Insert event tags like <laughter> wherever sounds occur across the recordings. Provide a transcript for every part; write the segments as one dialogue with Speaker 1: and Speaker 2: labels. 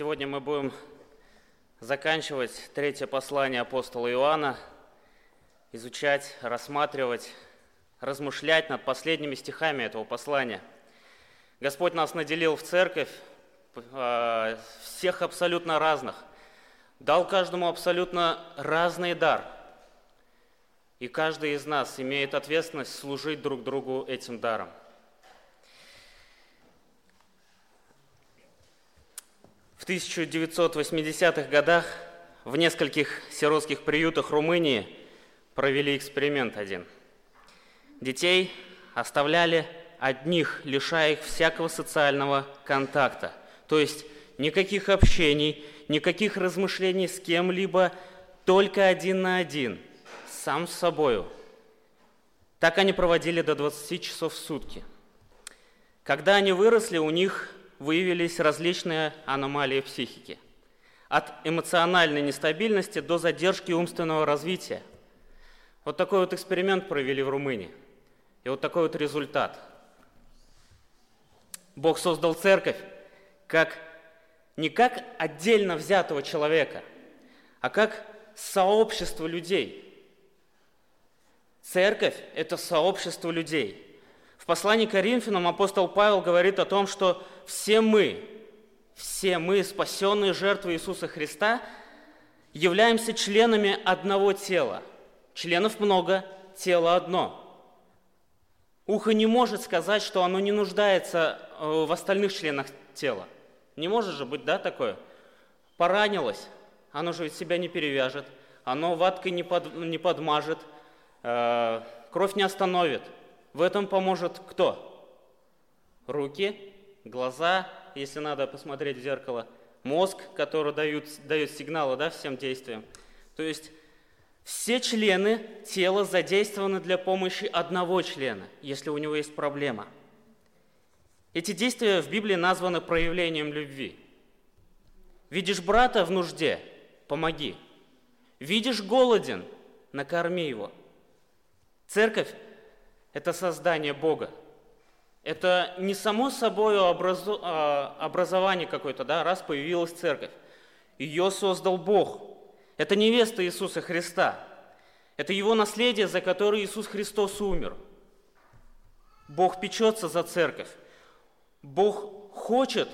Speaker 1: Сегодня мы будем заканчивать третье послание апостола Иоанна, изучать, рассматривать, размышлять над последними стихами этого послания. Господь нас наделил в церковь э, всех абсолютно разных, дал каждому абсолютно разный дар. И каждый из нас имеет ответственность служить друг другу этим даром. В 1980-х годах в нескольких сиротских приютах Румынии провели эксперимент один. Детей оставляли одних, лишая их всякого социального контакта. То есть никаких общений, никаких размышлений с кем-либо, только один на один, сам с собою. Так они проводили до 20 часов в сутки. Когда они выросли, у них выявились различные аномалии психики. От эмоциональной нестабильности до задержки умственного развития. Вот такой вот эксперимент провели в Румынии. И вот такой вот результат. Бог создал церковь как не как отдельно взятого человека, а как сообщество людей. Церковь – это сообщество людей – в послании к Коринфянам апостол Павел говорит о том, что все мы, все мы, спасенные жертвы Иисуса Христа, являемся членами одного тела. Членов много, тело одно. Ухо не может сказать, что оно не нуждается э, в остальных членах тела. Не может же быть, да, такое? Поранилось, оно же ведь себя не перевяжет, оно ваткой не, под, не подмажет, э, кровь не остановит – в этом поможет кто? Руки, глаза, если надо посмотреть в зеркало, мозг, который дают, дает сигналы да, всем действиям. То есть все члены тела задействованы для помощи одного члена, если у него есть проблема. Эти действия в Библии названы проявлением любви. Видишь брата в нужде – помоги. Видишь голоден – накорми его. Церковь это создание Бога. Это не само собой образу, а, образование какое-то, да, раз появилась церковь. Ее создал Бог. Это невеста Иисуса Христа. Это его наследие, за которое Иисус Христос умер. Бог печется за церковь. Бог хочет,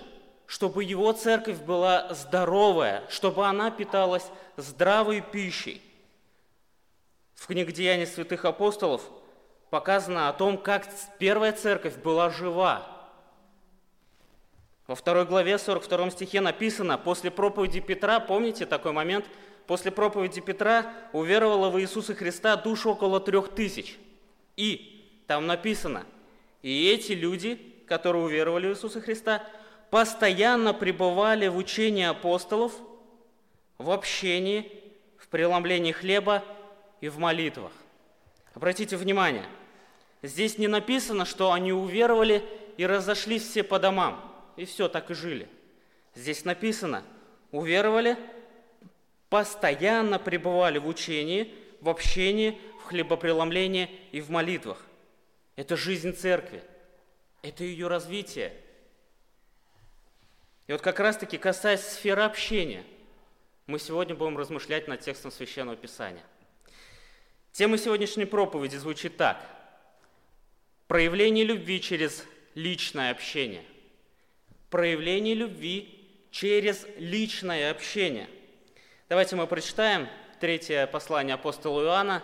Speaker 1: чтобы его церковь была здоровая, чтобы она питалась здравой пищей. В книге «Деяния святых апостолов» показано о том, как первая церковь была жива. Во второй главе 42 стихе написано, после проповеди Петра, помните такой момент, после проповеди Петра уверовало в Иисуса Христа душ около трех тысяч. И там написано, и эти люди, которые уверовали в Иисуса Христа, постоянно пребывали в учении апостолов, в общении, в преломлении хлеба и в молитвах. Обратите внимание, здесь не написано, что они уверовали и разошлись все по домам, и все, так и жили. Здесь написано, уверовали, постоянно пребывали в учении, в общении, в хлебопреломлении и в молитвах. Это жизнь церкви, это ее развитие. И вот как раз-таки касаясь сферы общения, мы сегодня будем размышлять над текстом Священного Писания – Тема сегодняшней проповеди звучит так. Проявление любви через личное общение. Проявление любви через личное общение. Давайте мы прочитаем третье послание апостола Иоанна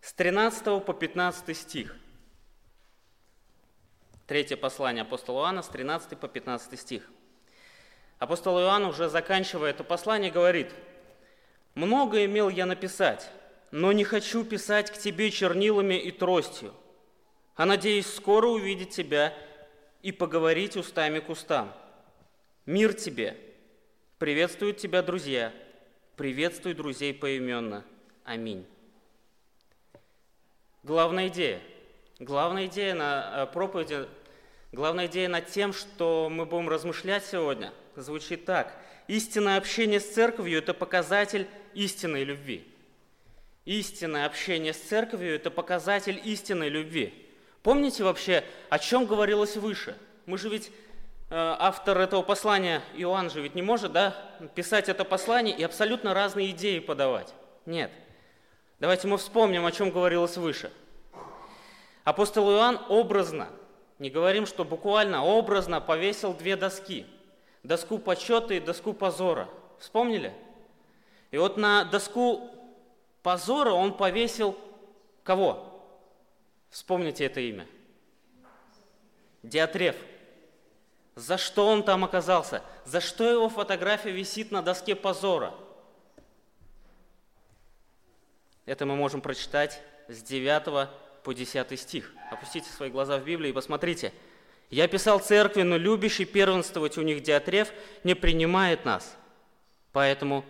Speaker 1: с 13 по 15 стих. Третье послание апостола Иоанна с 13 по 15 стих. Апостол Иоанн, уже заканчивая это послание, говорит, «Много имел я написать, но не хочу писать к тебе чернилами и тростью, а надеюсь скоро увидеть тебя и поговорить устами к устам. Мир тебе! Приветствуют тебя друзья, приветствуй друзей поименно. Аминь. Главная идея. Главная идея на э, проповеди, главная идея над тем, что мы будем размышлять сегодня, звучит так. Истинное общение с церковью – это показатель истинной любви – Истинное общение с церковью – это показатель истинной любви. Помните вообще, о чем говорилось выше? Мы же ведь э, автор этого послания, Иоанн же ведь не может, да, писать это послание и абсолютно разные идеи подавать. Нет. Давайте мы вспомним, о чем говорилось выше. Апостол Иоанн образно, не говорим, что буквально, образно повесил две доски. Доску почета и доску позора. Вспомнили? И вот на доску позора он повесил кого? Вспомните это имя. Диатреф. За что он там оказался? За что его фотография висит на доске позора? Это мы можем прочитать с 9 по 10 стих. Опустите свои глаза в Библию и посмотрите. «Я писал церкви, но любящий первенствовать у них Диатреф не принимает нас. Поэтому,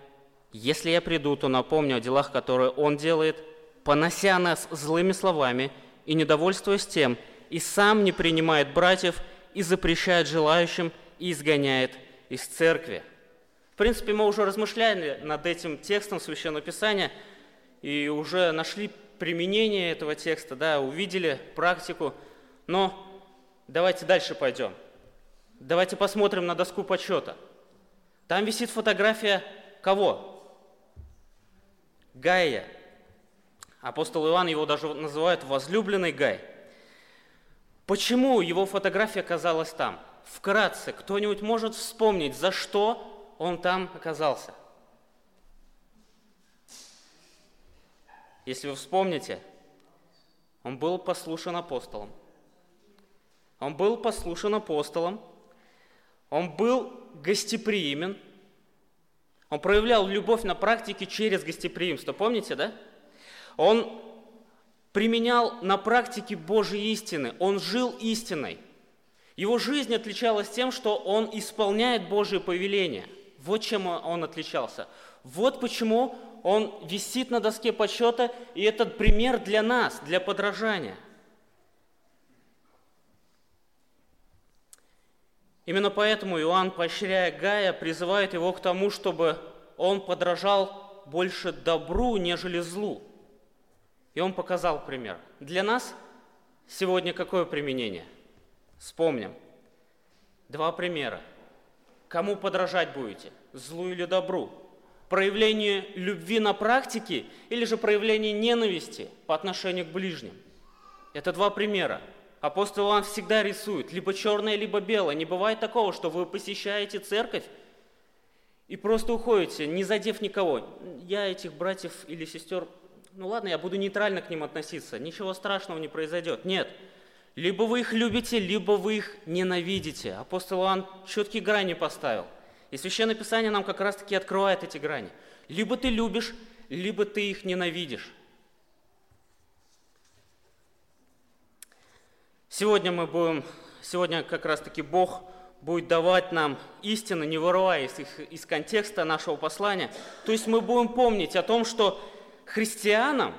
Speaker 1: если я приду, то напомню о делах, которые он делает, понося нас злыми словами и недовольствуясь тем, и сам не принимает братьев и запрещает желающим и изгоняет из церкви». В принципе, мы уже размышляли над этим текстом Священного Писания и уже нашли применение этого текста, да, увидели практику, но давайте дальше пойдем. Давайте посмотрим на доску почета. Там висит фотография кого? Гая. Апостол Иоанн его даже называют возлюбленный Гай. Почему его фотография оказалась там? Вкратце, кто-нибудь может вспомнить, за что он там оказался? Если вы вспомните, он был послушан апостолом. Он был послушан апостолом. Он был гостеприимен. Он проявлял любовь на практике через гостеприимство. Помните, да? Он применял на практике Божьи истины. Он жил истиной. Его жизнь отличалась тем, что он исполняет Божьи повеления. Вот чем он отличался. Вот почему он висит на доске почета, и этот пример для нас, для подражания. Именно поэтому Иоанн, поощряя Гая, призывает его к тому, чтобы он подражал больше добру, нежели злу. И он показал пример. Для нас сегодня какое применение? Вспомним. Два примера. Кому подражать будете? Злу или добру? проявление любви на практике или же проявление ненависти по отношению к ближним. Это два примера. Апостол Иоанн всегда рисует либо черное, либо белое. Не бывает такого, что вы посещаете церковь и просто уходите, не задев никого. Я этих братьев или сестер, ну ладно, я буду нейтрально к ним относиться, ничего страшного не произойдет. Нет, либо вы их любите, либо вы их ненавидите. Апостол Иоанн четкие грани поставил – и Священное Писание нам как раз-таки открывает эти грани. Либо ты любишь, либо ты их ненавидишь. Сегодня мы будем, сегодня как раз-таки Бог будет давать нам истину, не вырывая из, из контекста нашего послания. То есть мы будем помнить о том, что христианам,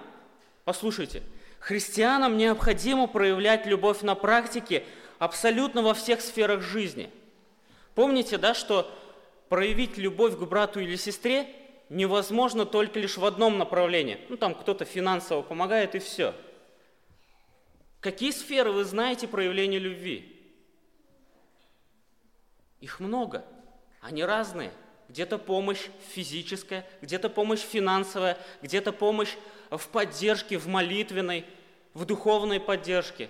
Speaker 1: послушайте, христианам необходимо проявлять любовь на практике абсолютно во всех сферах жизни. Помните, да, что проявить любовь к брату или сестре невозможно только лишь в одном направлении. Ну, там кто-то финансово помогает и все. Какие сферы вы знаете проявления любви? Их много. Они разные. Где-то помощь физическая, где-то помощь финансовая, где-то помощь в поддержке, в молитвенной, в духовной поддержке.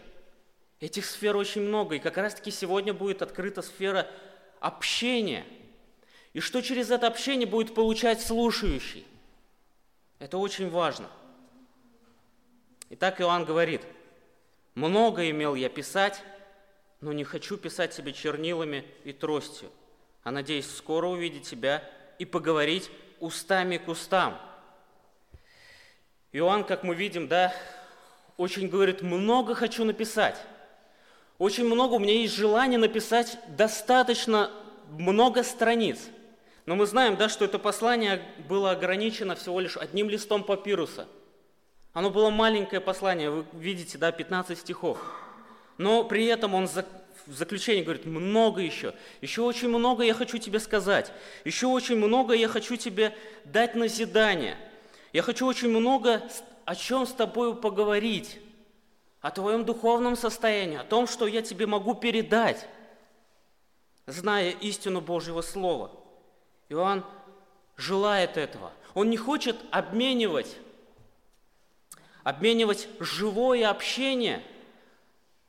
Speaker 1: Этих сфер очень много. И как раз-таки сегодня будет открыта сфера общения – и что через это общение будет получать слушающий. Это очень важно. Итак, Иоанн говорит, «Много имел я писать, но не хочу писать себе чернилами и тростью, а надеюсь скоро увидеть тебя и поговорить устами к устам». Иоанн, как мы видим, да, очень говорит, много хочу написать. Очень много, у меня есть желание написать достаточно много страниц – но мы знаем, да, что это послание было ограничено всего лишь одним листом папируса. Оно было маленькое послание, вы видите, да, 15 стихов. Но при этом он в заключении говорит, много еще, еще очень много я хочу тебе сказать, еще очень много я хочу тебе дать назидание, я хочу очень много о чем с тобой поговорить, о твоем духовном состоянии, о том, что я тебе могу передать. зная истину Божьего Слова. Иоанн желает этого. Он не хочет обменивать, обменивать живое общение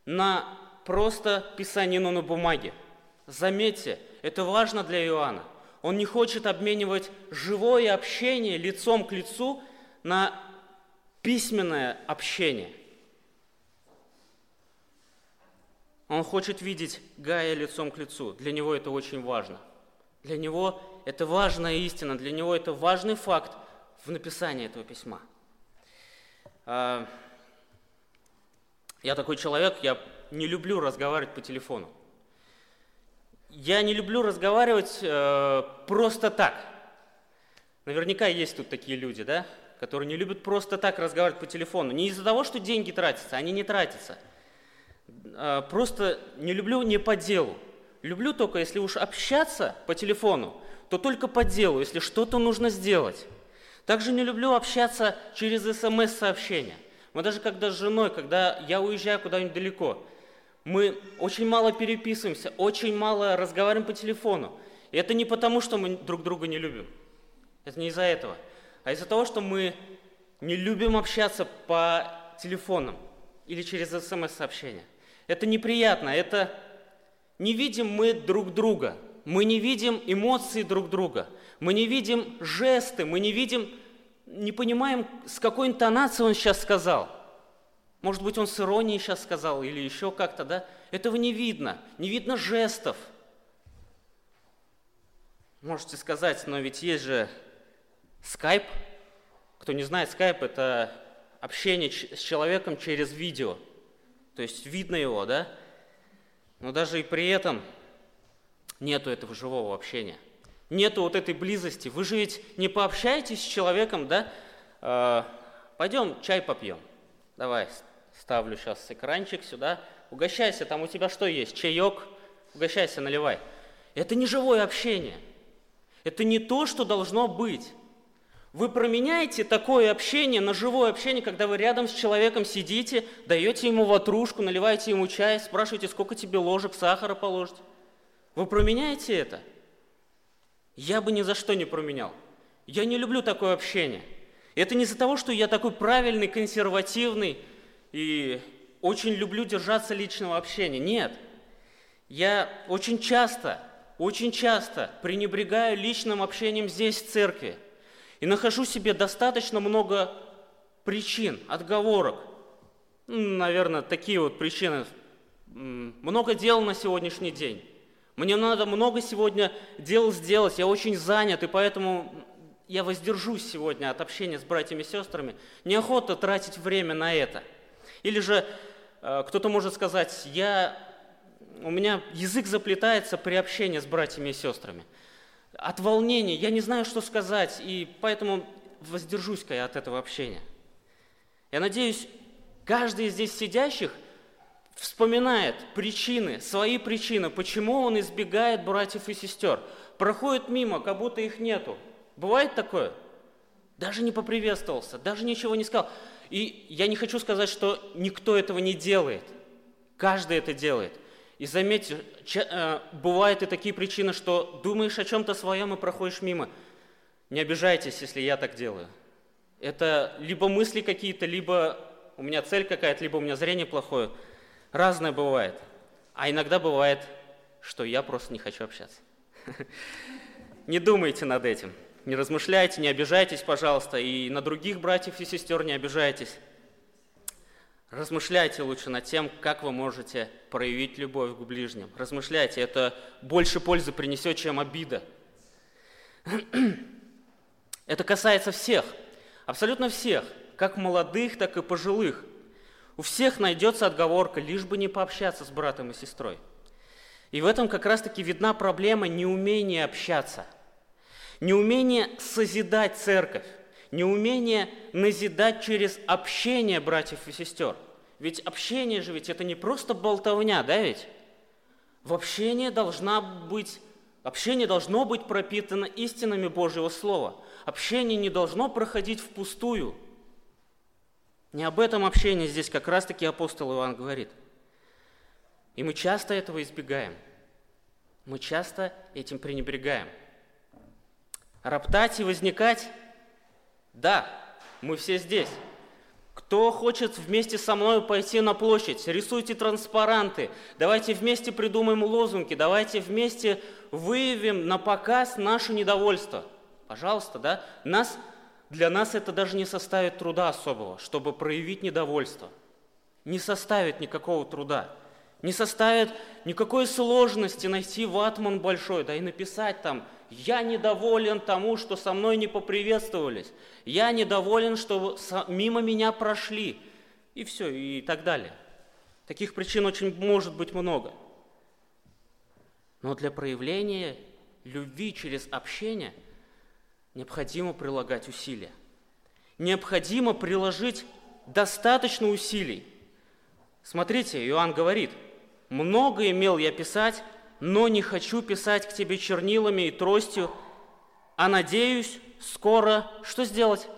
Speaker 1: на просто писанину на бумаге. Заметьте, это важно для Иоанна. Он не хочет обменивать живое общение лицом к лицу на письменное общение. Он хочет видеть Гая лицом к лицу. Для него это очень важно. Для него это важная истина, для него это важный факт в написании этого письма. А, я такой человек, я не люблю разговаривать по телефону. Я не люблю разговаривать э, просто так. Наверняка есть тут такие люди, да, которые не любят просто так разговаривать по телефону. Не из-за того, что деньги тратятся, они не тратятся. Э, просто не люблю не по делу. Люблю только, если уж общаться по телефону, то только по делу, если что-то нужно сделать. Также не люблю общаться через смс-сообщения. Мы даже когда с женой, когда я уезжаю куда-нибудь далеко, мы очень мало переписываемся, очень мало разговариваем по телефону. И это не потому, что мы друг друга не любим. Это не из-за этого. А из-за того, что мы не любим общаться по телефонам или через смс-сообщения. Это неприятно, это не видим мы друг друга, мы не видим эмоции друг друга, мы не видим жесты, мы не видим, не понимаем, с какой интонацией он сейчас сказал – может быть, он с иронией сейчас сказал или еще как-то, да? Этого не видно. Не видно жестов. Можете сказать, но ведь есть же скайп. Кто не знает, скайп – это общение с человеком через видео. То есть видно его, да? Но даже и при этом нету этого живого общения. Нету вот этой близости. Вы же ведь не пообщаетесь с человеком, да? Э, пойдем чай попьем. Давай, Ставлю сейчас экранчик сюда. Угощайся, там у тебя что есть? Чаек? Угощайся, наливай. Это не живое общение. Это не то, что должно быть. Вы променяете такое общение на живое общение, когда вы рядом с человеком сидите, даете ему ватрушку, наливаете ему чай, спрашиваете, сколько тебе ложек сахара положить. Вы променяете это? Я бы ни за что не променял. Я не люблю такое общение. Это не из-за того, что я такой правильный, консервативный, и очень люблю держаться личного общения. Нет. Я очень часто, очень часто пренебрегаю личным общением здесь, в церкви. И нахожу себе достаточно много причин, отговорок. Наверное, такие вот причины. Много дел на сегодняшний день. Мне надо много сегодня дел сделать, я очень занят, и поэтому я воздержусь сегодня от общения с братьями и сестрами. Неохота тратить время на это – или же э, кто-то может сказать, я, у меня язык заплетается при общении с братьями и сестрами. От волнения я не знаю, что сказать, и поэтому воздержусь-ка я от этого общения. Я надеюсь, каждый из здесь сидящих вспоминает причины, свои причины, почему он избегает братьев и сестер. Проходит мимо, как будто их нету. Бывает такое? Даже не поприветствовался, даже ничего не сказал. И я не хочу сказать, что никто этого не делает. Каждый это делает. И заметьте, э, бывают и такие причины, что думаешь о чем-то своем и проходишь мимо. Не обижайтесь, если я так делаю. Это либо мысли какие-то, либо у меня цель какая-то, либо у меня зрение плохое. Разное бывает. А иногда бывает, что я просто не хочу общаться. <laughs> Не думайте над этим. Не размышляйте, не обижайтесь, пожалуйста, и на других братьев и сестер не обижайтесь. Размышляйте лучше над тем, как вы можете проявить любовь к ближним. Размышляйте, это больше пользы принесет, чем обида. <clears throat> Это касается всех, абсолютно всех, как молодых, так и пожилых. У всех найдется отговорка, лишь бы не пообщаться с братом и сестрой. И в этом как раз-таки видна проблема неумения общаться – неумение созидать церковь, неумение назидать через общение братьев и сестер. Ведь общение же ведь это не просто болтовня, да ведь? В общении должна быть, общение должно быть пропитано истинами Божьего Слова. Общение не должно проходить впустую. Не об этом общении здесь как раз-таки апостол Иоанн говорит. И мы часто этого избегаем. Мы часто этим пренебрегаем. Роптать и возникать? Да, мы все здесь. Кто хочет вместе со мной пойти на площадь, рисуйте транспаранты, давайте вместе придумаем лозунги, давайте вместе выявим на показ наше недовольство. Пожалуйста, да? Нас, для нас это даже не составит труда особого, чтобы проявить недовольство. Не составит никакого труда. Не составит никакой сложности найти ватман большой, да и написать там «Я недоволен тому, что со мной не поприветствовались», «Я недоволен, что мимо меня прошли», и все, и так далее. Таких причин очень может быть много. Но для проявления любви через общение необходимо прилагать усилия. Необходимо приложить достаточно усилий. Смотрите, Иоанн говорит – много имел я писать, но не хочу писать к тебе чернилами и тростью, а надеюсь скоро что сделать?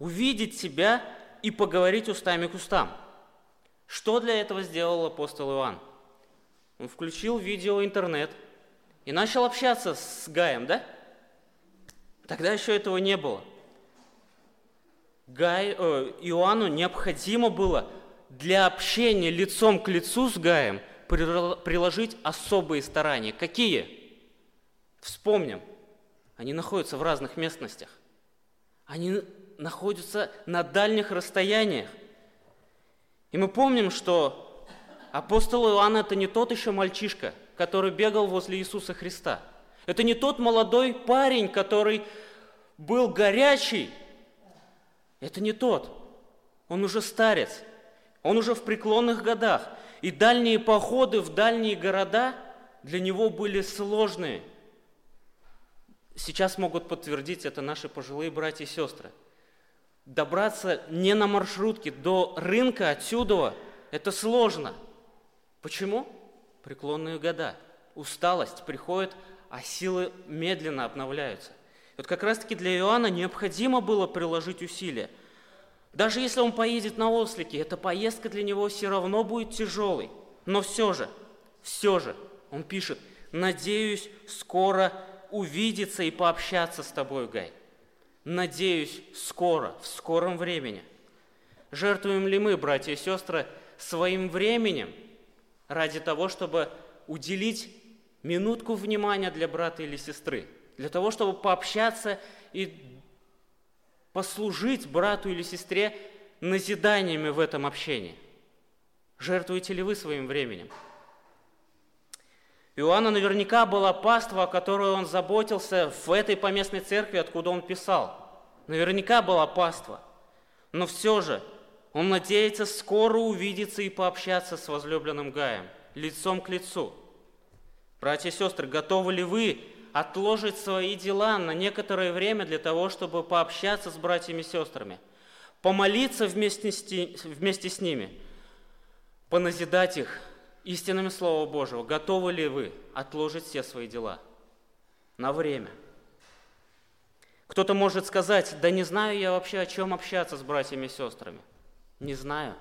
Speaker 1: Увидеть тебя и поговорить устами к устам. Что для этого сделал апостол Иоанн? Он включил видео интернет и начал общаться с Гаем, да? Тогда еще этого не было. Гай, э, Иоанну необходимо было для общения лицом к лицу с Гаем приложить особые старания. Какие? Вспомним. Они находятся в разных местностях. Они находятся на дальних расстояниях. И мы помним, что апостол Иоанн – это не тот еще мальчишка, который бегал возле Иисуса Христа. Это не тот молодой парень, который был горячий. Это не тот. Он уже старец. Он уже в преклонных годах, и дальние походы в дальние города для него были сложные. Сейчас могут подтвердить это наши пожилые братья и сестры. Добраться не на маршрутке до рынка отсюда – это сложно. Почему? Преклонные года. Усталость приходит, а силы медленно обновляются. И вот как раз-таки для Иоанна необходимо было приложить усилия – даже если он поедет на ослике, эта поездка для него все равно будет тяжелой. Но все же, все же, он пишет, надеюсь скоро увидеться и пообщаться с тобой, Гай. Надеюсь, скоро, в скором времени. Жертвуем ли мы, братья и сестры, своим временем ради того, чтобы уделить минутку внимания для брата или сестры, для того, чтобы пообщаться и послужить брату или сестре назиданиями в этом общении? Жертвуете ли вы своим временем? Иоанна наверняка была паства, о которой он заботился в этой поместной церкви, откуда он писал. Наверняка была паства. Но все же он надеется скоро увидеться и пообщаться с возлюбленным Гаем, лицом к лицу. Братья и сестры, готовы ли вы отложить свои дела на некоторое время для того, чтобы пообщаться с братьями и сестрами, помолиться вместе с, вместе с ними, поназидать их истинами Слова Божьего. Готовы ли вы отложить все свои дела на время? Кто-то может сказать, да не знаю я вообще, о чем общаться с братьями и сестрами. Не знаю.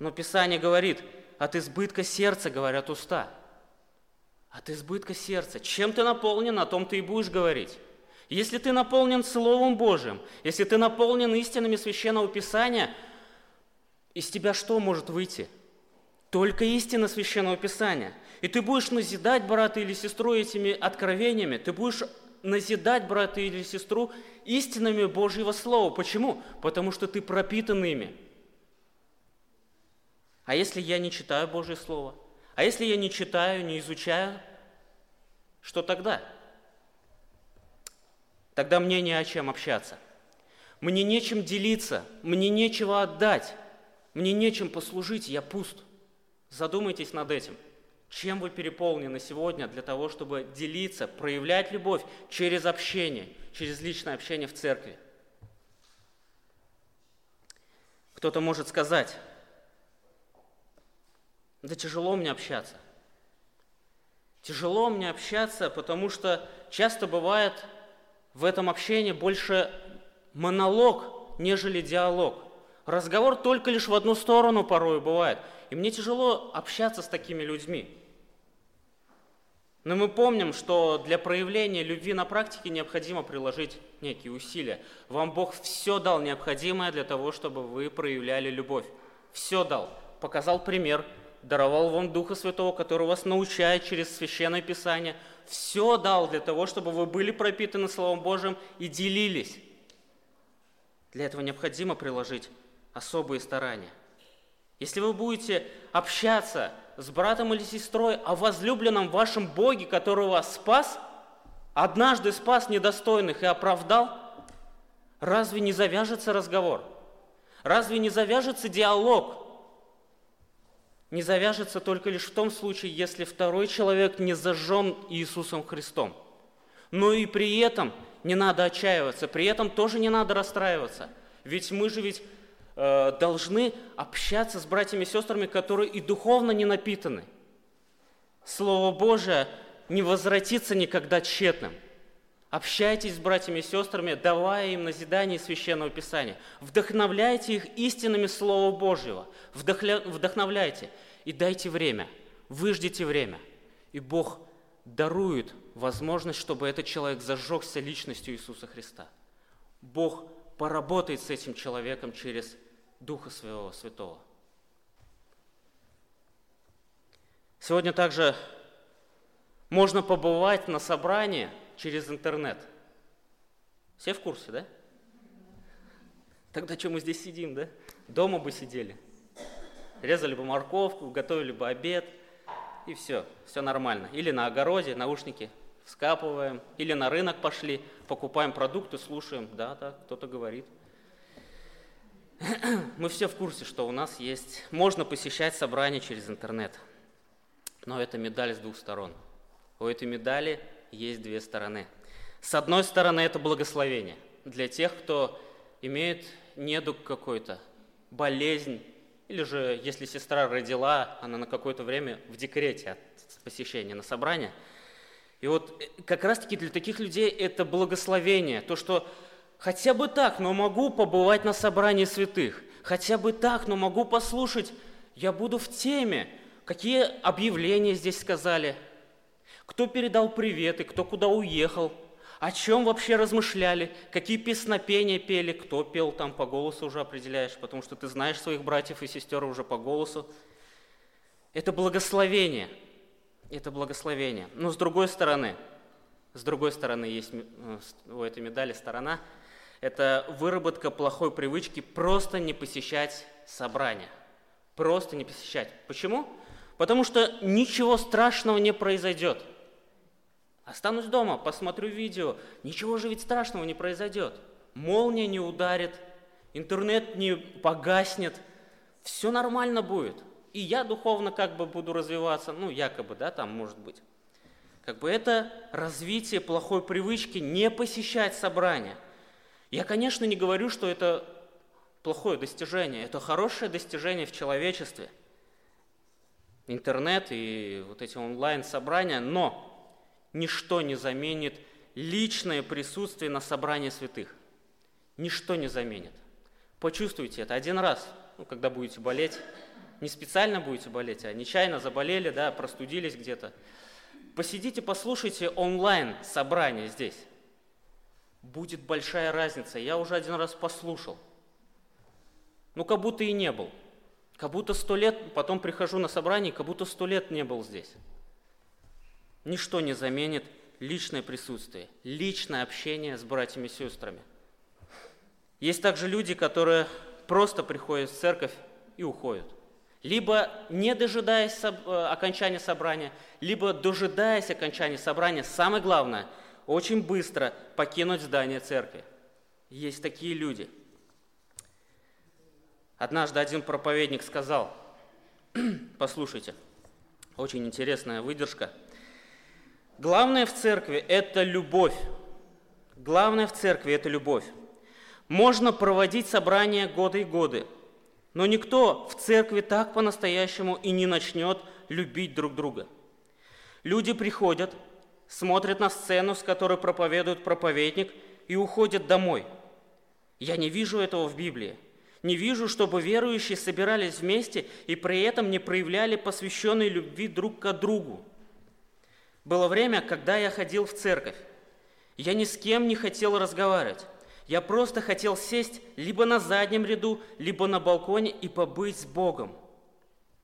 Speaker 1: Но Писание говорит, от избытка сердца говорят уста – от избытка сердца. Чем ты наполнен, о том ты и будешь говорить. Если ты наполнен Словом Божьим, если ты наполнен истинами Священного Писания, из тебя что может выйти? Только истина Священного Писания. И ты будешь назидать брата или сестру этими откровениями, ты будешь назидать брата или сестру истинами Божьего Слова. Почему? Потому что ты пропитан ими. А если я не читаю Божье Слово? А если я не читаю, не изучаю, что тогда? Тогда мне не о чем общаться. Мне нечем делиться, мне нечего отдать, мне нечем послужить, я пуст. Задумайтесь над этим. Чем вы переполнены сегодня для того, чтобы делиться, проявлять любовь через общение, через личное общение в церкви? Кто-то может сказать, да тяжело мне общаться. Тяжело мне общаться, потому что часто бывает в этом общении больше монолог, нежели диалог. Разговор только лишь в одну сторону порой бывает. И мне тяжело общаться с такими людьми. Но мы помним, что для проявления любви на практике необходимо приложить некие усилия. Вам Бог все дал необходимое для того, чтобы вы проявляли любовь. Все дал. Показал пример, даровал вам Духа Святого, который вас научает через Священное Писание. Все дал для того, чтобы вы были пропитаны Словом Божьим и делились. Для этого необходимо приложить особые старания. Если вы будете общаться с братом или сестрой о возлюбленном вашем Боге, который вас спас, однажды спас недостойных и оправдал, разве не завяжется разговор? Разве не завяжется диалог? Не завяжется только лишь в том случае, если второй человек не зажжен Иисусом Христом. Но и при этом не надо отчаиваться, при этом тоже не надо расстраиваться. Ведь мы же ведь Э, должны общаться с братьями и сестрами, которые и духовно не напитаны. Слово Божие не возвратится никогда тщетным. Общайтесь с братьями и сестрами, давая им назидание Священного Писания. Вдохновляйте их истинами Слова Божьего. Вдохля... Вдохновляйте и дайте время. Выждите время. И Бог дарует возможность, чтобы этот человек зажегся личностью Иисуса Христа. Бог поработает с этим человеком через Духа Своего Святого. Сегодня также можно побывать на собрании через интернет. Все в курсе, да? Тогда что мы здесь сидим, да? Дома бы сидели. Резали бы морковку, готовили бы обед, и все, все нормально. Или на огороде, наушники вскапываем, или на рынок пошли, покупаем продукты, слушаем, да, да, кто-то говорит <clears throat> – мы все в курсе, что у нас есть, можно посещать собрания через интернет. Но это медаль с двух сторон. У этой медали есть две стороны. С одной стороны, это благословение для тех, кто имеет недуг какой-то, болезнь, или же, если сестра родила, она на какое-то время в декрете от посещения на собрание. И вот э, как раз-таки для таких людей это благословение, то, что Хотя бы так, но могу побывать на собрании святых. Хотя бы так, но могу послушать. Я буду в теме. Какие объявления здесь сказали? Кто передал приветы, кто куда уехал? О чем вообще размышляли? Какие песнопения пели? Кто пел там по голосу уже определяешь, потому что ты знаешь своих братьев и сестер уже по голосу. Это благословение. Это благословение. Но с другой стороны, с другой стороны есть э, у этой медали сторона – это выработка плохой привычки просто не посещать собрания. Просто не посещать. Почему? Потому что ничего страшного не произойдет. Останусь дома, посмотрю видео. Ничего же ведь страшного не произойдет. Молния не ударит, интернет не погаснет. Все нормально будет. И я духовно как бы буду развиваться, ну, якобы, да, там может быть. Как бы это развитие плохой привычки не посещать собрания – я, конечно, не говорю, что это плохое достижение, это хорошее достижение в человечестве. Интернет и вот эти онлайн-собрания, но ничто не заменит личное присутствие на собрании святых. Ничто не заменит. Почувствуйте это один раз, ну, когда будете болеть. Не специально будете болеть, а нечаянно заболели, да, простудились где-то. Посидите, послушайте онлайн собрание здесь будет большая разница. Я уже один раз послушал. Ну, как будто и не был. Как будто сто лет, потом прихожу на собрание, как будто сто лет не был здесь. Ничто не заменит личное присутствие, личное общение с братьями и сестрами. Есть также люди, которые просто приходят в церковь и уходят. Либо не дожидаясь э, окончания собрания, либо дожидаясь окончания собрания. Самое главное – очень быстро покинуть здание церкви. Есть такие люди. Однажды один проповедник сказал, <clears throat> послушайте, очень интересная выдержка. Главное в церкви – это любовь. Главное в церкви – это любовь. Можно проводить собрания годы и годы, но никто в церкви так по-настоящему и не начнет любить друг друга. Люди приходят – смотрят на сцену, с которой проповедует проповедник, и уходят домой. Я не вижу этого в Библии. Не вижу, чтобы верующие собирались вместе и при этом не проявляли посвященной любви друг к другу. Было время, когда я ходил в церковь. Я ни с кем не хотел разговаривать. Я просто хотел сесть либо на заднем ряду, либо на балконе и побыть с Богом.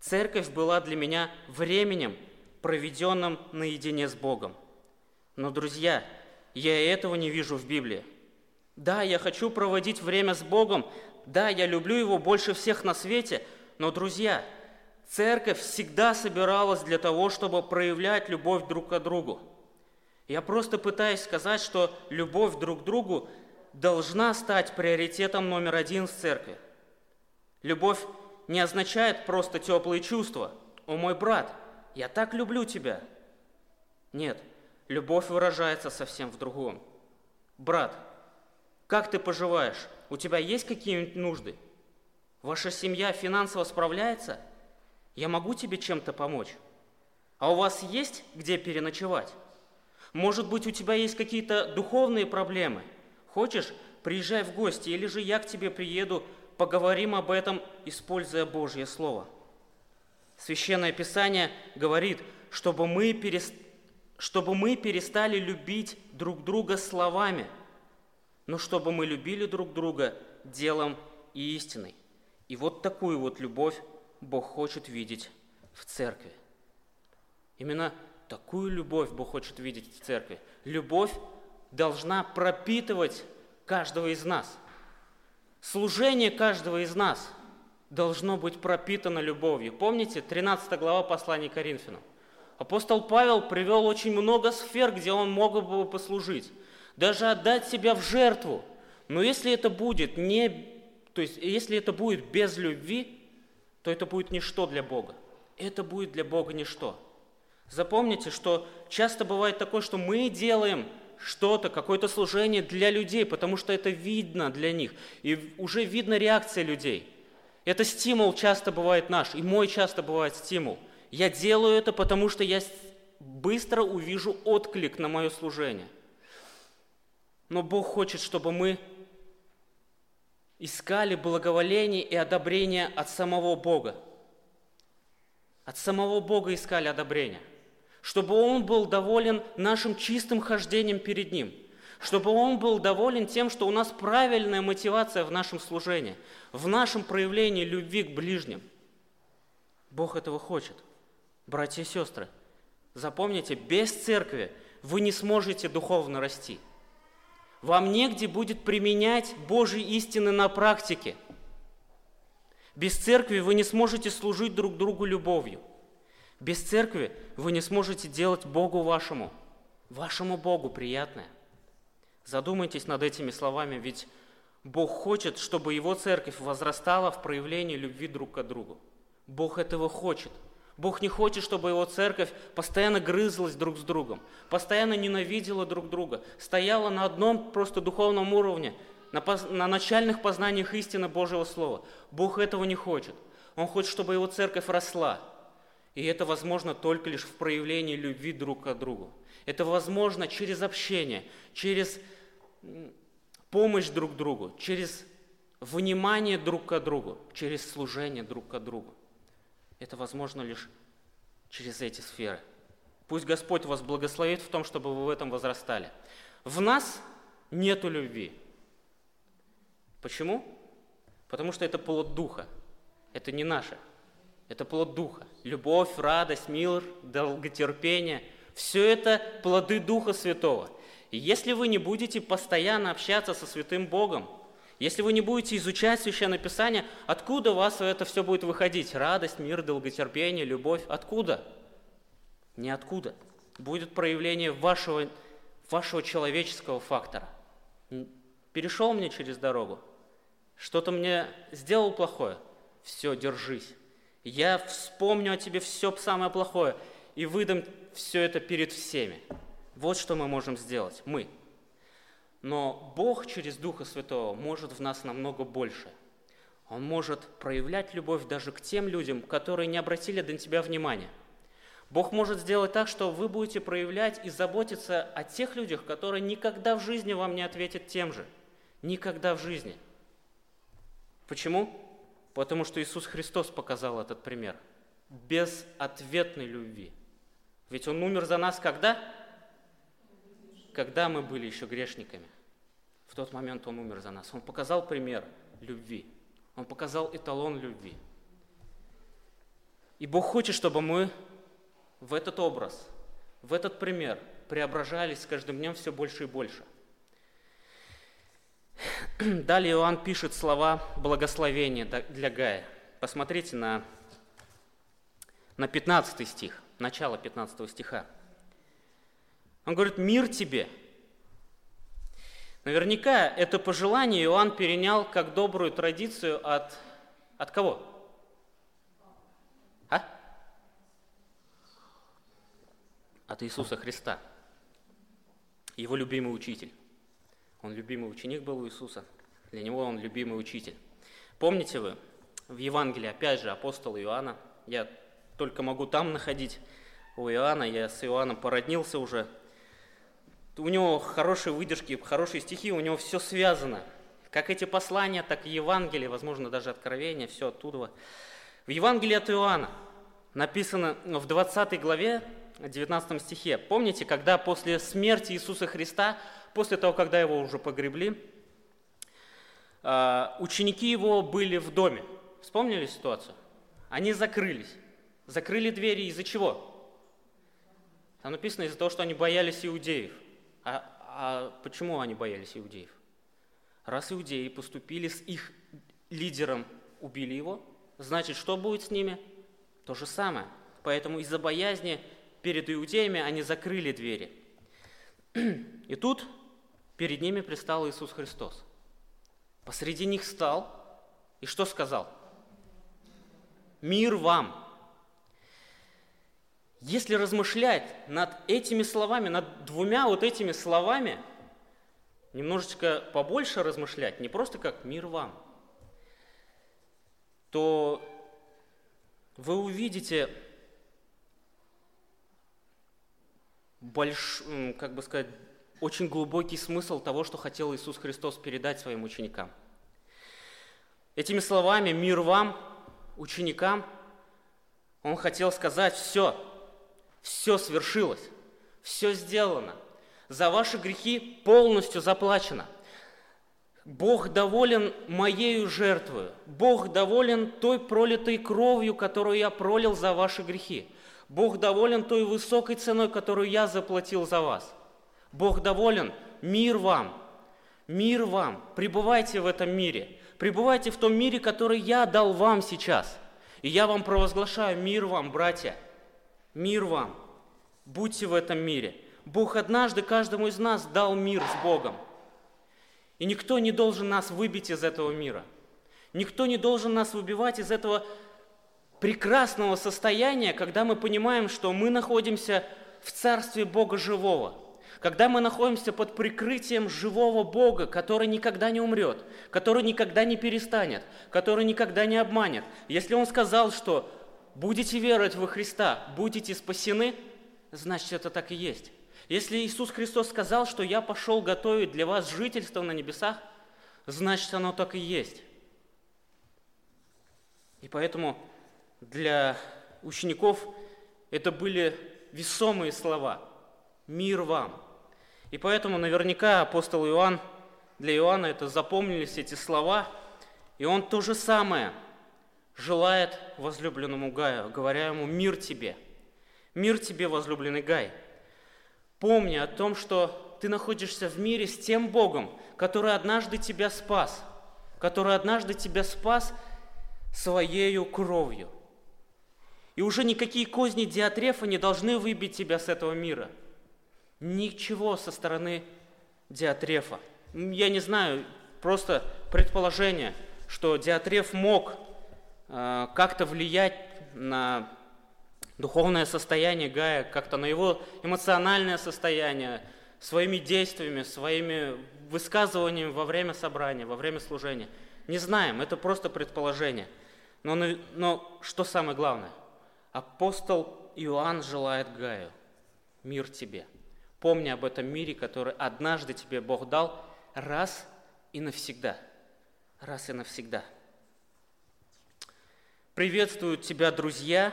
Speaker 1: Церковь была для меня временем, проведенным наедине с Богом. Но, друзья, я этого не вижу в Библии. Да, я хочу проводить время с Богом, да, я люблю Его больше всех на свете, но, друзья, церковь всегда собиралась для того, чтобы проявлять любовь друг к другу. Я просто пытаюсь сказать, что любовь друг к другу должна стать приоритетом номер один в церкви. Любовь не означает просто теплые чувства. «О, мой брат, я так люблю тебя!» Нет, любовь выражается совсем в другом. «Брат, как ты поживаешь? У тебя есть какие-нибудь нужды? Ваша семья финансово справляется? Я могу тебе чем-то помочь? А у вас есть где переночевать? Может быть, у тебя есть какие-то духовные проблемы? Хочешь, приезжай в гости, или же я к тебе приеду, поговорим об этом, используя Божье Слово. Священное Писание говорит, чтобы мы, перест... чтобы мы перестали любить друг друга словами – но чтобы мы любили друг друга делом и истиной. И вот такую вот любовь Бог хочет видеть в церкви. Именно такую любовь Бог хочет видеть в церкви. Любовь должна пропитывать каждого из нас. Служение каждого из нас должно быть пропитано любовью. Помните, 13 глава послания Коринфянам? Апостол Павел привел очень много сфер, где он мог бы послужить даже отдать себя в жертву. Но если это будет не, то есть если это будет без любви, то это будет ничто для Бога. Это будет для Бога ничто. Запомните, что часто бывает такое, что мы делаем что-то, какое-то служение для людей, потому что это видно для них, и уже видна реакция людей. Это стимул часто бывает наш, и мой часто бывает стимул. Я делаю это, потому что я быстро увижу отклик на мое служение. Но Бог хочет, чтобы мы искали благоволение и одобрение от самого Бога. От самого Бога искали одобрение. Чтобы Он был доволен нашим чистым хождением перед Ним. Чтобы Он был доволен тем, что у нас правильная мотивация в нашем служении, в нашем проявлении любви к ближним. Бог этого хочет. Братья и сестры, запомните, без церкви вы не сможете духовно расти – вам негде будет применять Божьи истины на практике. Без церкви вы не сможете служить друг другу любовью. Без церкви вы не сможете делать Богу вашему, вашему Богу приятное. Задумайтесь над этими словами, ведь Бог хочет, чтобы Его церковь возрастала в проявлении любви друг к другу. Бог этого хочет – Бог не хочет, чтобы его церковь постоянно грызлась друг с другом, постоянно ненавидела друг друга, стояла на одном просто духовном уровне, на, на начальных познаниях истины Божьего Слова. Бог этого не хочет. Он хочет, чтобы его церковь росла. И это возможно только лишь в проявлении любви друг к другу. Это возможно через общение, через помощь друг другу, через внимание друг к другу, через служение друг к другу. Это возможно лишь через эти сферы. Пусть Господь вас благословит в том, чтобы вы в этом возрастали. В нас нету любви. Почему? Потому что это плод Духа. Это не наше. Это плод Духа. Любовь, радость, мир, долготерпение. Все это плоды Духа Святого. И если вы не будете постоянно общаться со Святым Богом, если вы не будете изучать Священное Писание, откуда у вас это все будет выходить? Радость, мир, долготерпение, любовь. Откуда? Ниоткуда. Будет проявление вашего, вашего человеческого фактора. Перешел мне через дорогу, что-то мне сделал плохое. Все, держись. Я вспомню о тебе все самое плохое и выдам все это перед всеми. Вот что мы можем сделать, мы – но Бог через Духа Святого может в нас намного больше. Он может проявлять любовь даже к тем людям, которые не обратили на тебя внимания. Бог может сделать так, что вы будете проявлять и заботиться о тех людях, которые никогда в жизни вам не ответят тем же. Никогда в жизни. Почему? Потому что Иисус Христос показал этот пример. Безответной любви. Ведь Он умер за нас когда? Когда мы были еще грешниками. В тот момент Он умер за нас. Он показал пример любви. Он показал эталон любви. И Бог хочет, чтобы мы в этот образ, в этот пример преображались с каждым днем все больше и больше. Далее Иоанн пишет слова благословения для Гая. Посмотрите на, на 15 стих, начало 15 стиха. Он говорит, мир тебе. Наверняка это пожелание Иоанн перенял как добрую традицию от, от кого? А? От Иисуса Христа, его любимый учитель. Он любимый ученик был у Иисуса. Для него он любимый учитель. Помните вы, в Евангелии, опять же, апостол Иоанна, я только могу там находить у Иоанна, я с Иоанном породнился уже. У него хорошие выдержки, хорошие стихи, у него все связано. Как эти послания, так и Евангелие, возможно, даже Откровение, все оттуда. В Евангелии от Иоанна написано в 20 главе, 19 стихе. Помните, когда после смерти Иисуса Христа после того, когда его уже погребли, а, ученики его были в доме. Вспомнили ситуацию? Они закрылись. Закрыли двери из-за чего? Там написано из-за того, что они боялись иудеев. А, а почему они боялись иудеев? Раз иудеи поступили с их лидером, убили его, значит, что будет с ними? То же самое. Поэтому из-за боязни перед иудеями они закрыли двери. И тут перед ними предстал Иисус Христос. Посреди них стал и что сказал? Мир вам! Если размышлять над этими словами, над двумя вот этими словами, немножечко побольше размышлять, не просто как «мир вам», то вы увидите больш, как бы сказать, очень глубокий смысл того, что хотел Иисус Христос передать своим ученикам. Этими словами «мир вам, ученикам» Он хотел сказать «все, все свершилось, все сделано, за ваши грехи полностью заплачено». Бог доволен моею жертвою. Бог доволен той пролитой кровью, которую я пролил за ваши грехи. Бог доволен той высокой ценой, которую я заплатил за вас. Бог доволен, мир вам, мир вам, пребывайте в этом мире, пребывайте в том мире, который я дал вам сейчас. И я вам провозглашаю мир вам, братья, мир вам, будьте в этом мире. Бог однажды каждому из нас дал мир с Богом. И никто не должен нас выбить из этого мира. Никто не должен нас выбивать из этого прекрасного состояния, когда мы понимаем, что мы находимся в Царстве Бога Живого – когда мы находимся под прикрытием живого Бога, который никогда не умрет, который никогда не перестанет, который никогда не обманет. Если Он сказал, что будете веровать во Христа, будете спасены, значит это так и есть. Если Иисус Христос сказал, что я пошел готовить для вас жительство на небесах, значит оно так и есть. И поэтому для учеников это были весомые слова. Мир вам. И поэтому наверняка апостол Иоанн, для Иоанна это запомнились эти слова, и он то же самое желает возлюбленному Гаю, говоря ему «Мир тебе! Мир тебе, возлюбленный Гай!» Помни о том, что ты находишься в мире с тем Богом, который однажды тебя спас, который однажды тебя спас своею кровью. И уже никакие козни Диатрефа не должны выбить тебя с этого мира – Ничего со стороны Диатрефа. Я не знаю, просто предположение, что Диатреф мог как-то влиять на духовное состояние Гая, как-то на его эмоциональное состояние, своими действиями, своими высказываниями во время собрания, во время служения. Не знаем, это просто предположение. Но, но что самое главное? Апостол Иоанн желает Гаю, мир тебе – Помни об этом мире, который однажды тебе Бог дал раз и навсегда. Раз и навсегда. Приветствуют тебя друзья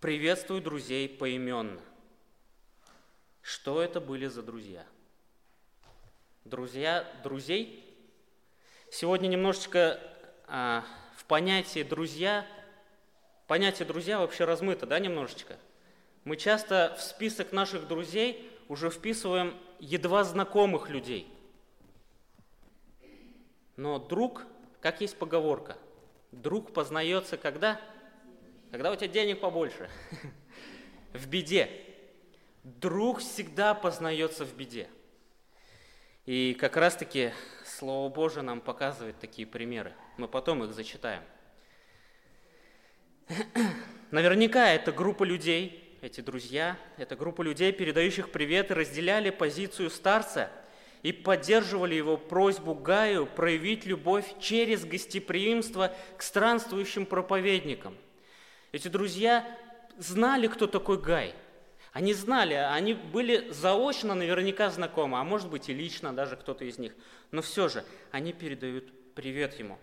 Speaker 1: Приветствую друзей поименно. Что это были за друзья? Друзья друзей? Сегодня немножечко а, в понятии друзья, понятие друзья вообще размыто, да, немножечко? Мы часто в список наших друзей уже вписываем едва знакомых людей. Но друг, как есть поговорка, друг познается когда? Когда у тебя денег побольше. <laughs> В беде. Друг всегда познается в беде. И как раз-таки Слово Божие нам показывает такие примеры. Мы потом их зачитаем. <clears throat> Наверняка это группа людей, эти друзья, это группа людей, передающих привет разделяли позицию старца и поддерживали его просьбу Гаю проявить любовь через гостеприимство к странствующим проповедникам. Эти друзья знали, кто такой Гай – они знали, они были заочно наверняка знакомы, а может быть и лично даже кто-то из них. Но все же они передают привет ему.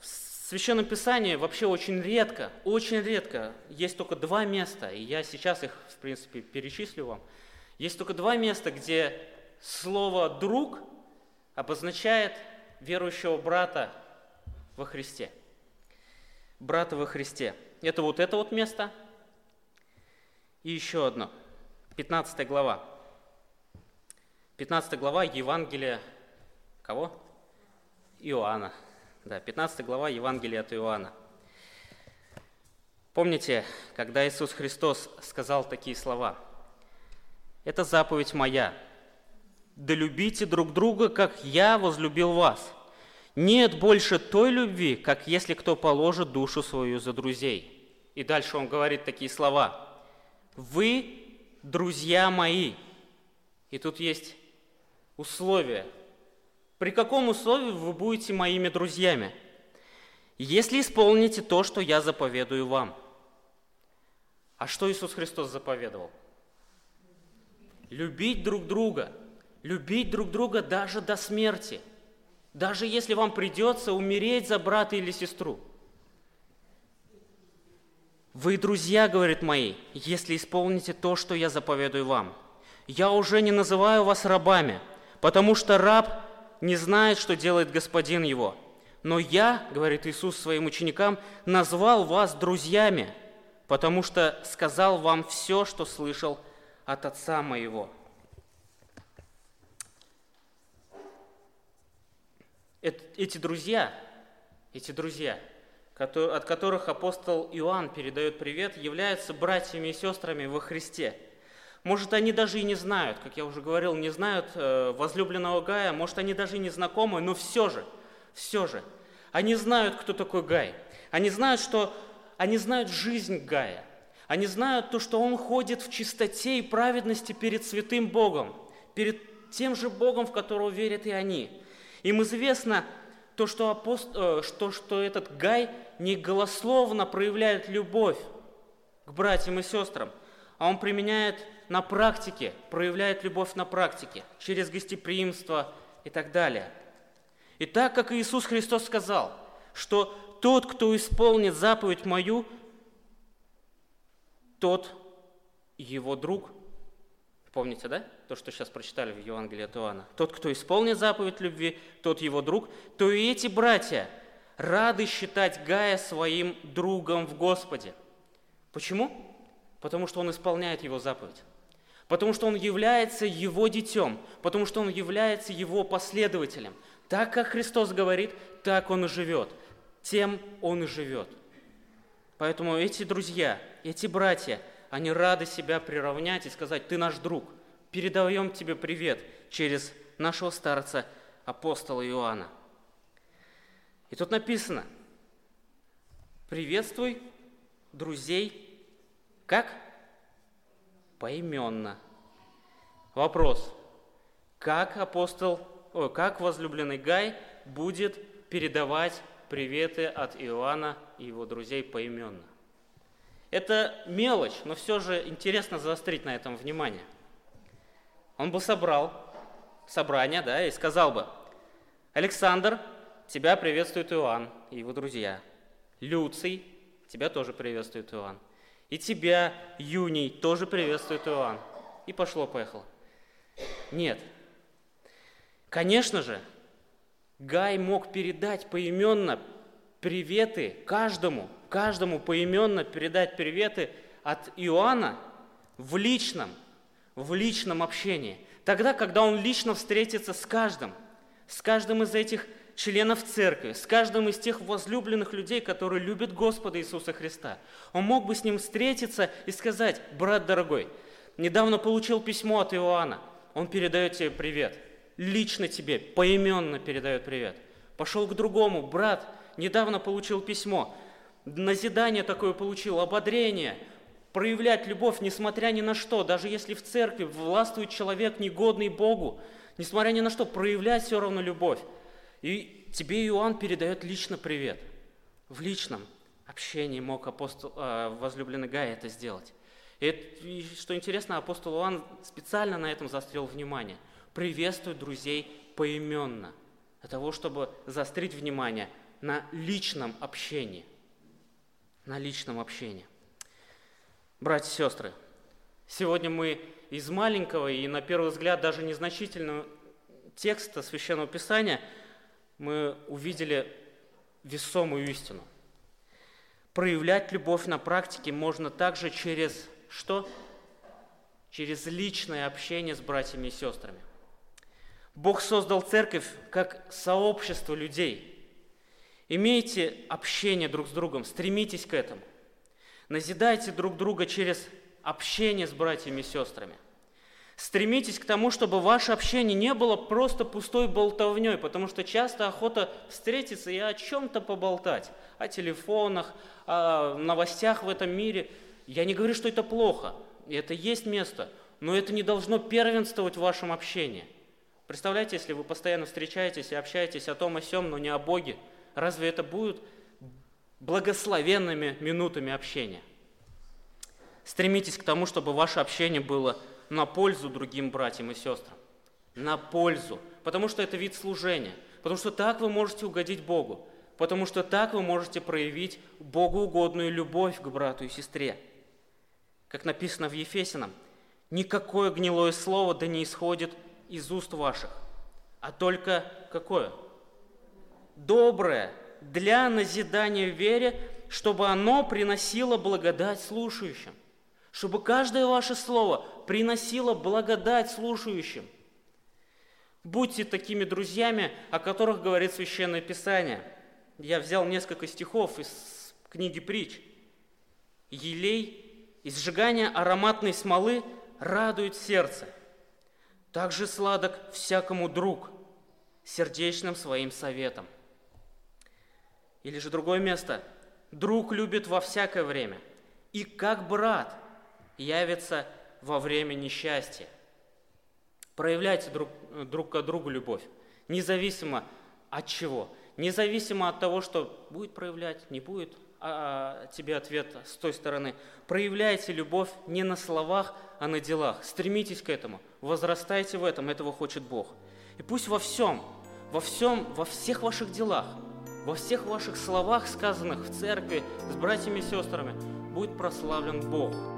Speaker 1: В Священном Писании вообще очень редко, очень редко, есть только два места, и я сейчас их, в принципе, перечислю вам. Есть только два места, где слово «друг» обозначает верующего брата во Христе. Брата во Христе. Это вот это вот место – и еще одно. 15 глава. 15 глава Евангелия кого? Иоанна. Да, 15 глава Евангелия от Иоанна. Помните, когда Иисус Христос сказал такие слова? «Это заповедь моя. Да любите друг друга, как я возлюбил вас. Нет больше той любви, как если кто положит душу свою за друзей». И дальше он говорит такие слова – вы друзья мои. И тут есть условие. При каком условии вы будете моими друзьями? Если исполните то, что я заповедую вам. А что Иисус Христос заповедовал? Любить друг друга. Любить друг друга даже до смерти. Даже если вам придется умереть за брата или сестру – вы, друзья, говорит мои, если исполните то, что я заповедую вам. Я уже не называю вас рабами, потому что раб не знает, что делает господин его. Но я, говорит Иисус своим ученикам, назвал вас друзьями, потому что сказал вам все, что слышал от Отца моего. Эти друзья, эти друзья – от которых апостол Иоанн передает привет, являются братьями и сестрами во Христе. Может, они даже и не знают, как я уже говорил, не знают э, возлюбленного Гая, может, они даже и не знакомы, но все же, все же, они знают, кто такой Гай. Они знают, что они знают жизнь Гая. Они знают то, что он ходит в чистоте и праведности перед святым Богом, перед тем же Богом, в которого верят и они. Им известно то, что, апост... Э, что, что этот Гай не голословно проявляет любовь к братьям и сестрам, а он применяет на практике, проявляет любовь на практике, через гостеприимство и так далее. И так как Иисус Христос сказал, что тот, кто исполнит заповедь мою, тот его друг. Помните, да? То, что сейчас прочитали в Евангелии от Иоанна. Тот, кто исполнит заповедь любви, тот его друг, то и эти братья – рады считать Гая своим другом в Господе. Почему? Потому что он исполняет его заповедь. Потому что он является его детем. Потому что он является его последователем. Так, как Христос говорит, так он и живет. Тем он и живет. Поэтому эти друзья, эти братья, они рады себя приравнять и сказать, ты наш друг. Передаем тебе привет через нашего старца апостола Иоанна. И тут написано, приветствуй друзей как? Поименно. Вопрос. Как апостол, о, как возлюбленный Гай будет передавать приветы от Иоанна и его друзей поименно? Это мелочь, но все же интересно заострить на этом внимание. Он бы собрал собрание, да, и сказал бы, Александр, тебя приветствует Иоанн и его друзья. Люций, тебя тоже приветствует Иоанн. И тебя, Юний, тоже приветствует Иоанн. И пошло-поехало. Нет. Конечно же, Гай мог передать поименно приветы каждому, каждому поименно передать приветы от Иоанна в личном, в личном общении. Тогда, когда он лично встретится с каждым, с каждым из этих членов церкви, с каждым из тех возлюбленных людей, которые любят Господа Иисуса Христа. Он мог бы с ним встретиться и сказать, брат дорогой, недавно получил письмо от Иоанна, он передает тебе привет, лично тебе, поименно передает привет. Пошел к другому, брат, недавно получил письмо, назидание такое получил, ободрение, проявлять любовь, несмотря ни на что, даже если в церкви властвует человек, негодный Богу, несмотря ни на что, проявлять все равно любовь. И тебе Иоанн передает лично привет. В личном общении мог апостол, э, возлюбленный Гай это сделать. И, и что интересно, апостол Иоанн специально на этом заострил внимание. Приветствует друзей поименно, для того, чтобы заострить внимание на личном общении. На личном общении. Братья и сестры, сегодня мы из маленького и, на первый взгляд, даже незначительного текста Священного Писания – мы увидели весомую истину. Проявлять любовь на практике можно также через что? Через личное общение с братьями и сестрами. Бог создал церковь как сообщество людей. Имейте общение друг с другом, стремитесь к этому. Назидайте друг друга через общение с братьями и сестрами. Стремитесь к тому, чтобы ваше общение не было просто пустой болтовней, потому что часто охота встретиться и о чем-то поболтать, о телефонах, о новостях в этом мире. Я не говорю, что это плохо, это есть место, но это не должно первенствовать в вашем общении. Представляете, если вы постоянно встречаетесь и общаетесь о том, о сем, но не о Боге, разве это будет благословенными минутами общения? Стремитесь к тому, чтобы ваше общение было на пользу другим братьям и сестрам. На пользу. Потому что это вид служения. Потому что так вы можете угодить Богу. Потому что так вы можете проявить Богу угодную любовь к брату и сестре. Как написано в Ефесином, никакое гнилое слово да не исходит из уст ваших, а только какое? Доброе, для назидания в вере, чтобы оно приносило благодать слушающим чтобы каждое ваше слово приносило благодать слушающим. Будьте такими друзьями, о которых говорит Священное Писание. Я взял несколько стихов из книги притч. Елей и сжигание ароматной смолы радует сердце. Также сладок всякому друг, сердечным своим советом. Или же другое место. Друг любит во всякое время. И как брат – явится во время несчастья. Проявляйте друг, друг к другу любовь, независимо от чего, независимо от того, что будет проявлять, не будет а, а тебе ответ с той стороны. Проявляйте любовь не на словах, а на делах. Стремитесь к этому, возрастайте в этом, этого хочет Бог. И пусть во всем, во всем, во всех ваших делах, во всех ваших словах, сказанных в церкви с братьями и сестрами, будет прославлен Бог –